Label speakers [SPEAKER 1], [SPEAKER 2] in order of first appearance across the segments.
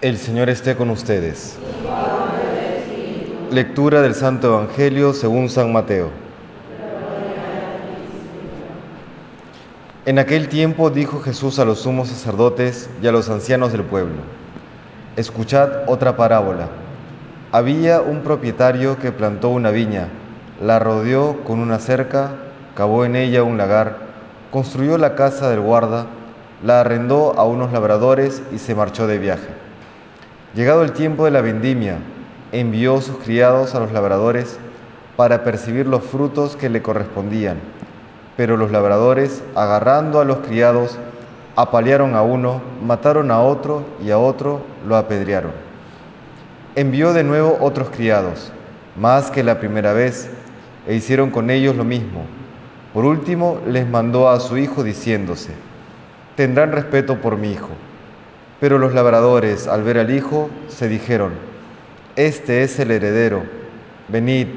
[SPEAKER 1] El Señor esté con ustedes. Lectura del Santo Evangelio según San Mateo. En aquel tiempo dijo Jesús a los sumos sacerdotes y a los ancianos del pueblo, escuchad otra parábola. Había un propietario que plantó una viña, la rodeó con una cerca, cavó en ella un lagar, construyó la casa del guarda, la arrendó a unos labradores y se marchó de viaje. Llegado el tiempo de la vendimia, envió sus criados a los labradores para percibir los frutos que le correspondían. Pero los labradores, agarrando a los criados, apalearon a uno, mataron a otro y a otro lo apedrearon. Envió de nuevo otros criados, más que la primera vez, e hicieron con ellos lo mismo. Por último, les mandó a su hijo diciéndose, tendrán respeto por mi hijo. Pero los labradores, al ver al hijo, se dijeron, este es el heredero, venid,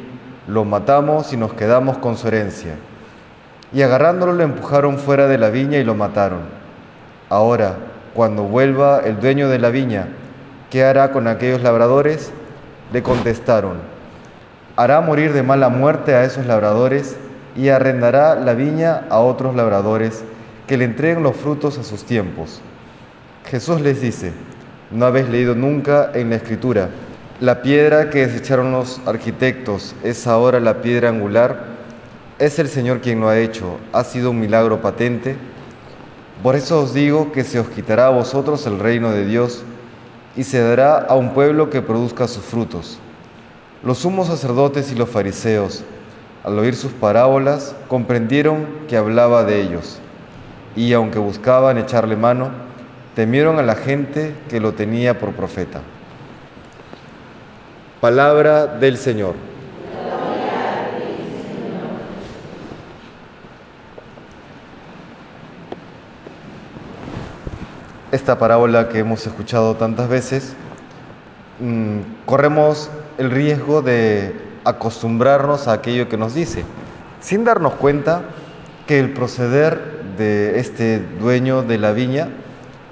[SPEAKER 1] lo matamos y nos quedamos con su herencia. Y agarrándolo lo empujaron fuera de la viña y lo mataron. Ahora, cuando vuelva el dueño de la viña, ¿qué hará con aquellos labradores? Le contestaron, hará morir de mala muerte a esos labradores y arrendará la viña a otros labradores que le entreguen los frutos a sus tiempos. Jesús les dice, ¿no habéis leído nunca en la escritura? La piedra que desecharon los arquitectos es ahora la piedra angular. Es el Señor quien lo ha hecho. Ha sido un milagro patente. Por eso os digo que se os quitará a vosotros el reino de Dios y se dará a un pueblo que produzca sus frutos. Los sumos sacerdotes y los fariseos, al oír sus parábolas, comprendieron que hablaba de ellos y aunque buscaban echarle mano, temieron a la gente que lo tenía por profeta. Palabra del Señor. Esta parábola que hemos escuchado tantas veces, mmm, corremos el riesgo de acostumbrarnos a aquello que nos dice, sin darnos cuenta que el proceder de este dueño de la viña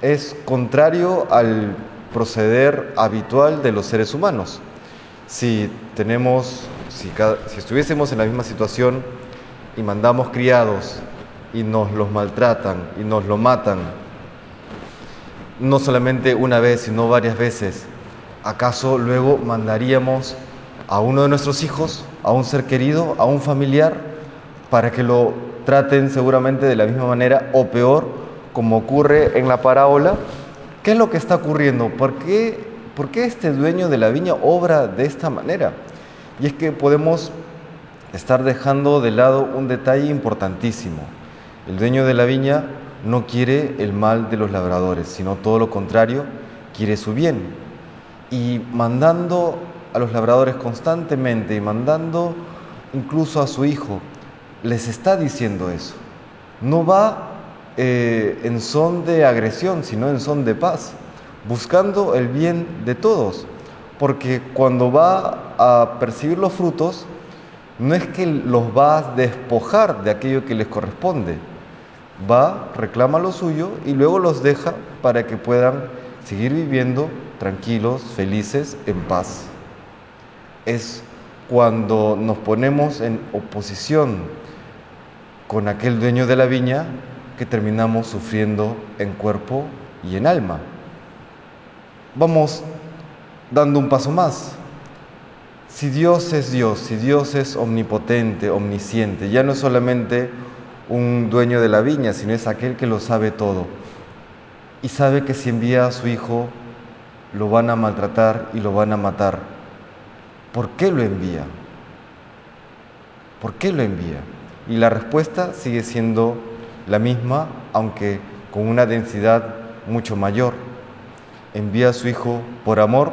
[SPEAKER 1] es contrario al proceder habitual de los seres humanos. Si tenemos, si, estuviésemos en la misma situación y mandamos criados y nos los maltratan y nos lo matan, no solamente una vez, sino varias veces, ¿acaso luego mandaríamos a uno de nuestros hijos, a un ser querido, a un familiar, para que lo traten seguramente de la misma manera o peor, como ocurre en la parábola. ¿Qué es lo que está ocurriendo? ¿Por qué, ¿Por qué este dueño de la viña obra de esta manera? Y es que podemos estar dejando de lado un detalle importantísimo. El dueño de la viña no quiere el mal de los labradores, sino todo lo contrario, quiere su bien. Y mandando a los labradores constantemente y mandando incluso a su hijo les está diciendo eso. No va eh, en son de agresión, sino en son de paz, buscando el bien de todos. Porque cuando va a percibir los frutos, no es que los va a despojar de aquello que les corresponde. Va, reclama lo suyo y luego los deja para que puedan seguir viviendo tranquilos, felices, en paz. Es cuando nos ponemos en oposición con aquel dueño de la viña que terminamos sufriendo en cuerpo y en alma. Vamos dando un paso más. Si Dios es Dios, si Dios es omnipotente, omnisciente, ya no es solamente un dueño de la viña, sino es aquel que lo sabe todo. Y sabe que si envía a su hijo, lo van a maltratar y lo van a matar. ¿Por qué lo envía? ¿Por qué lo envía? Y la respuesta sigue siendo la misma, aunque con una densidad mucho mayor. Envía a su hijo por amor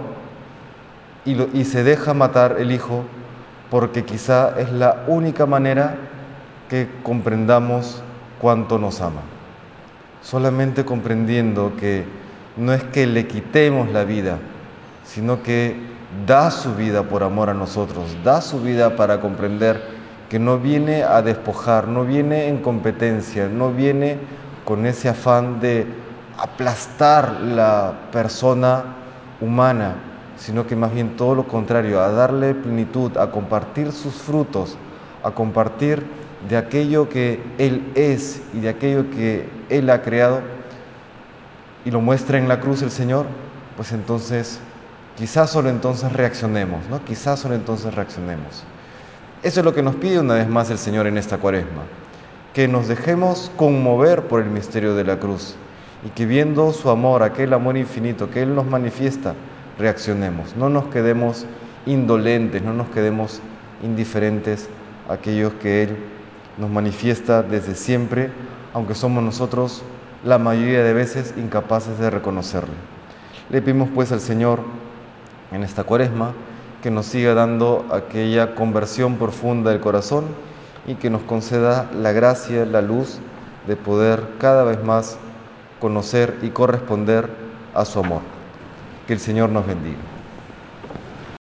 [SPEAKER 1] y, y, se deja matar el hijo porque quizá es la única manera que comprendamos cuánto nos ama. Solamente comprendiendo que no es que le quitemos la vida, sino que da su vida por amor a nosotros, da su vida para comprender que no viene a despojar, no viene en competencia, no viene con ese afán de aplastar la persona humana, sino que más bien todo lo contrario, a darle plenitud, a compartir sus frutos, a compartir de aquello que Él es y de aquello que Él ha creado, y lo muestra en la cruz el Señor, pues entonces quizás solo entonces reaccionemos, ¿no? Quizás solo entonces reaccionemos. Eso es lo que nos pide una vez más el Señor en esta cuaresma, que nos dejemos conmover por el misterio de la cruz y que viendo su amor, aquel amor infinito que Él nos manifiesta, reaccionemos, no nos quedemos indolentes, no nos quedemos indiferentes a aquellos que Él nos manifiesta desde siempre, aunque somos nosotros la mayoría de veces incapaces de reconocerle. Le pedimos pues al Señor en esta cuaresma que nos siga dando aquella conversión profunda del corazón y que nos conceda la gracia, la luz de poder cada vez más conocer y corresponder a su amor. Que el Señor nos bendiga.